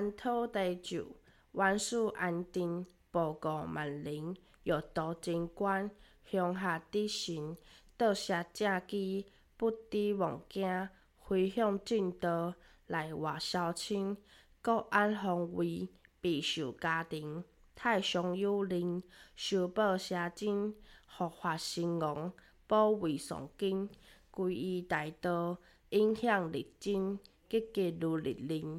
安土地主，万事安定，报告万灵，药多真观，乡下得神，倒谢正机，不知妄惊，回向正道，内外消亲，国安方位，备受家庭，太上有灵，修报邪真，佛法兴亡，保卫上经，皈依大道，影响日真，积极如日灵。